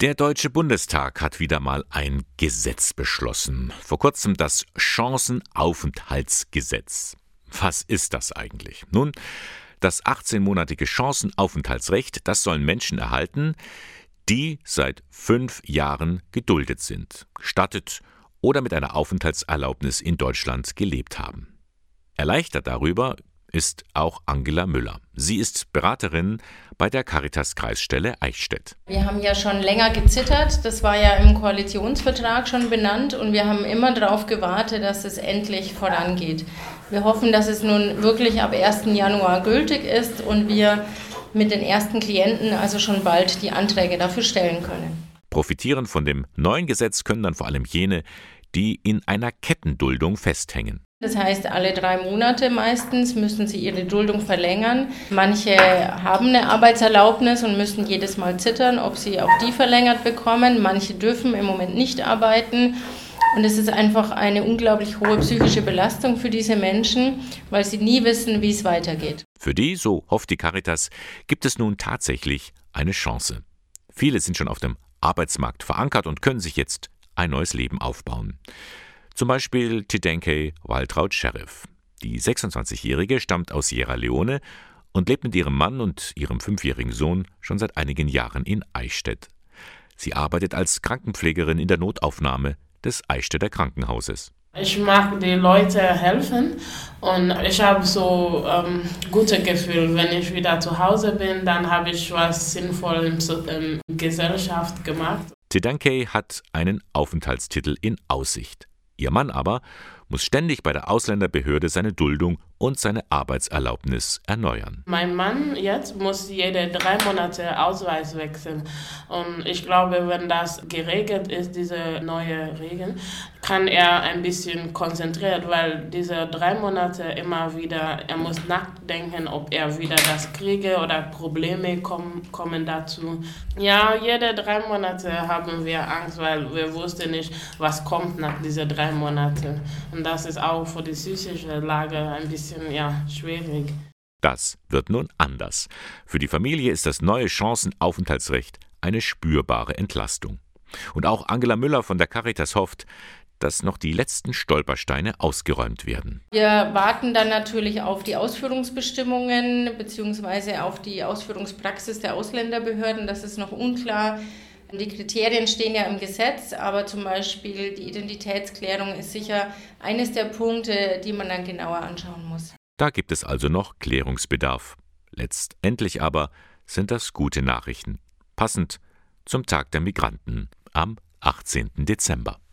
Der Deutsche Bundestag hat wieder mal ein Gesetz beschlossen. Vor kurzem das Chancenaufenthaltsgesetz. Was ist das eigentlich? Nun, das 18-monatige Chancenaufenthaltsrecht, das sollen Menschen erhalten, die seit fünf Jahren geduldet sind, gestattet oder mit einer Aufenthaltserlaubnis in Deutschland gelebt haben. Erleichtert darüber ist auch Angela Müller. Sie ist Beraterin bei der Caritas Kreisstelle Eichstätt. Wir haben ja schon länger gezittert, das war ja im Koalitionsvertrag schon benannt und wir haben immer darauf gewartet, dass es endlich vorangeht. Wir hoffen, dass es nun wirklich ab 1. Januar gültig ist und wir mit den ersten Klienten also schon bald die Anträge dafür stellen können. Profitieren von dem neuen Gesetz können dann vor allem jene, die in einer Kettenduldung festhängen. Das heißt, alle drei Monate meistens müssen sie ihre Duldung verlängern. Manche haben eine Arbeitserlaubnis und müssen jedes Mal zittern, ob sie auch die verlängert bekommen. Manche dürfen im Moment nicht arbeiten. Und es ist einfach eine unglaublich hohe psychische Belastung für diese Menschen, weil sie nie wissen, wie es weitergeht. Für die, so hofft die Caritas, gibt es nun tatsächlich eine Chance. Viele sind schon auf dem Arbeitsmarkt verankert und können sich jetzt ein neues Leben aufbauen. Zum Beispiel Tidenke Waltraud Sheriff. Die 26-Jährige stammt aus Sierra Leone und lebt mit ihrem Mann und ihrem fünfjährigen Sohn schon seit einigen Jahren in Eichstätt. Sie arbeitet als Krankenpflegerin in der Notaufnahme des Eichstätter Krankenhauses. Ich mag die Leute helfen und ich habe so ähm, gute Gefühl, wenn ich wieder zu Hause bin, dann habe ich was Sinnvolles in der Gesellschaft gemacht. Tidanke hat einen Aufenthaltstitel in Aussicht. Ihr Mann aber muss ständig bei der Ausländerbehörde seine Duldung und seine Arbeitserlaubnis erneuern. Mein Mann jetzt muss jede drei Monate Ausweis wechseln. Und ich glaube, wenn das geregelt ist, diese neue Regeln, kann er ein bisschen konzentriert, weil diese drei Monate immer wieder, er muss nachdenken, ob er wieder das kriege oder Probleme kommen, kommen dazu. Ja, jede drei Monate haben wir Angst, weil wir wussten nicht, was kommt nach diesen drei Monaten. Und das ist auch für die psychische Lage ein bisschen ja, schwierig. Das wird nun anders. Für die Familie ist das neue Chancenaufenthaltsrecht eine spürbare Entlastung. Und auch Angela Müller von der Caritas hofft, dass noch die letzten Stolpersteine ausgeräumt werden. Wir warten dann natürlich auf die Ausführungsbestimmungen bzw. auf die Ausführungspraxis der Ausländerbehörden. Das ist noch unklar. Die Kriterien stehen ja im Gesetz, aber zum Beispiel die Identitätsklärung ist sicher eines der Punkte, die man dann genauer anschauen muss. Da gibt es also noch Klärungsbedarf. Letztendlich aber sind das gute Nachrichten, passend zum Tag der Migranten am 18. Dezember.